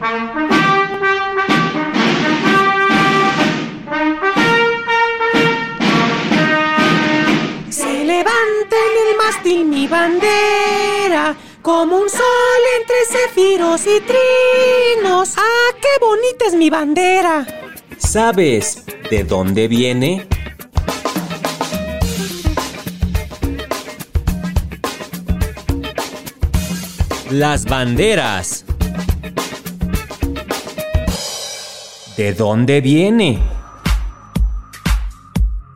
Se levanta en el mástil mi bandera, como un sol entre cefiros y trinos. ¡Ah, qué bonita es mi bandera! ¿Sabes de dónde viene? Las banderas. ¿De dónde viene?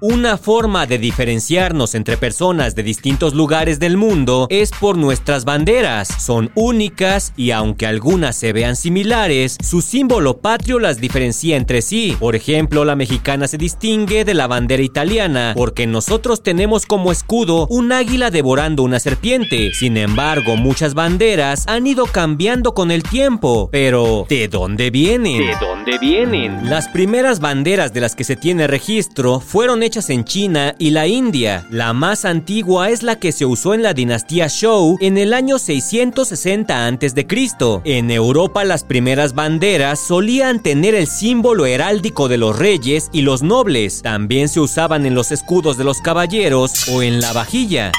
Una forma de diferenciarnos entre personas de distintos lugares del mundo es por nuestras banderas. Son únicas y aunque algunas se vean similares, su símbolo patrio las diferencia entre sí. Por ejemplo, la mexicana se distingue de la bandera italiana porque nosotros tenemos como escudo un águila devorando una serpiente. Sin embargo, muchas banderas han ido cambiando con el tiempo. Pero, ¿de dónde vienen? ¿De dónde vienen? Las primeras banderas de las que se tiene registro fueron hechas en China y la India. La más antigua es la que se usó en la dinastía Zhou en el año 660 a.C. En Europa las primeras banderas solían tener el símbolo heráldico de los reyes y los nobles. También se usaban en los escudos de los caballeros o en la vajilla.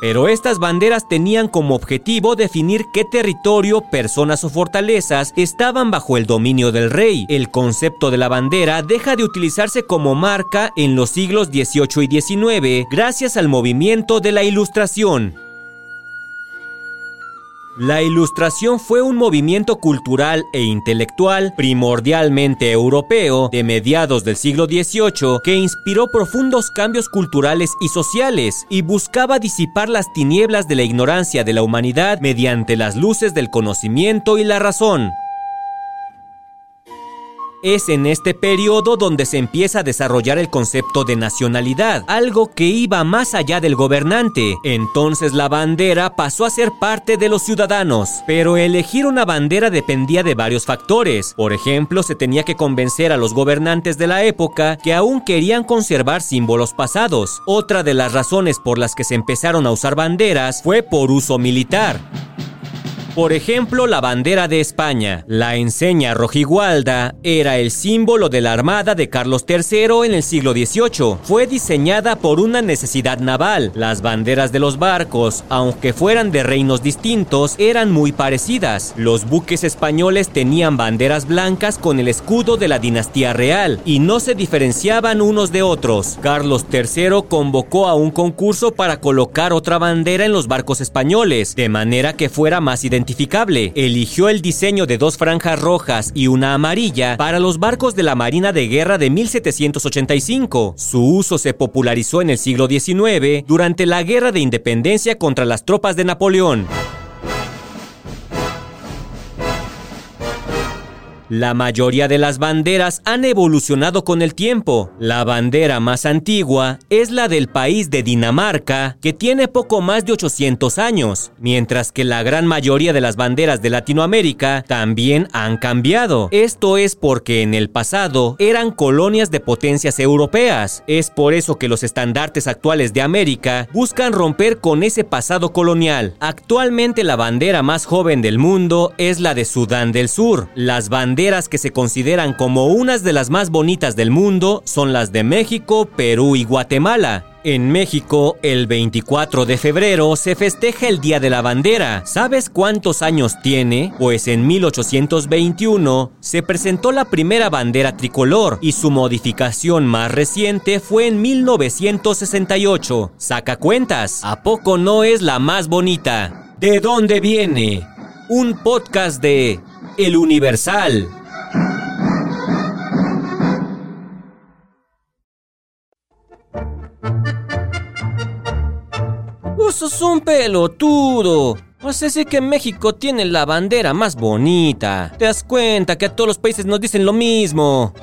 Pero estas banderas tenían como objetivo definir qué territorio, personas o fortalezas estaban bajo el dominio del rey. El concepto de la bandera deja de utilizarse como marca en los siglos XVIII y XIX gracias al movimiento de la Ilustración. La ilustración fue un movimiento cultural e intelectual primordialmente europeo de mediados del siglo XVIII que inspiró profundos cambios culturales y sociales y buscaba disipar las tinieblas de la ignorancia de la humanidad mediante las luces del conocimiento y la razón. Es en este periodo donde se empieza a desarrollar el concepto de nacionalidad, algo que iba más allá del gobernante. Entonces la bandera pasó a ser parte de los ciudadanos, pero elegir una bandera dependía de varios factores. Por ejemplo, se tenía que convencer a los gobernantes de la época que aún querían conservar símbolos pasados. Otra de las razones por las que se empezaron a usar banderas fue por uso militar. Por ejemplo, la bandera de España. La enseña rojigualda era el símbolo de la armada de Carlos III en el siglo XVIII. Fue diseñada por una necesidad naval. Las banderas de los barcos, aunque fueran de reinos distintos, eran muy parecidas. Los buques españoles tenían banderas blancas con el escudo de la dinastía real y no se diferenciaban unos de otros. Carlos III convocó a un concurso para colocar otra bandera en los barcos españoles, de manera que fuera más identificable Eligió el diseño de dos franjas rojas y una amarilla para los barcos de la Marina de Guerra de 1785. Su uso se popularizó en el siglo XIX durante la Guerra de Independencia contra las tropas de Napoleón. La mayoría de las banderas han evolucionado con el tiempo. La bandera más antigua es la del país de Dinamarca, que tiene poco más de 800 años, mientras que la gran mayoría de las banderas de Latinoamérica también han cambiado. Esto es porque en el pasado eran colonias de potencias europeas. Es por eso que los estandartes actuales de América buscan romper con ese pasado colonial. Actualmente la bandera más joven del mundo es la de Sudán del Sur. Las banderas que se consideran como unas de las más bonitas del mundo son las de México, Perú y Guatemala. En México, el 24 de febrero se festeja el Día de la Bandera. ¿Sabes cuántos años tiene? Pues en 1821 se presentó la primera bandera tricolor y su modificación más reciente fue en 1968. Saca cuentas, ¿a poco no es la más bonita? ¿De dónde viene? Un podcast de El Universal. Vos sos un pelotudo. Sé si que México tiene la bandera más bonita. Te das cuenta que a todos los países nos dicen lo mismo.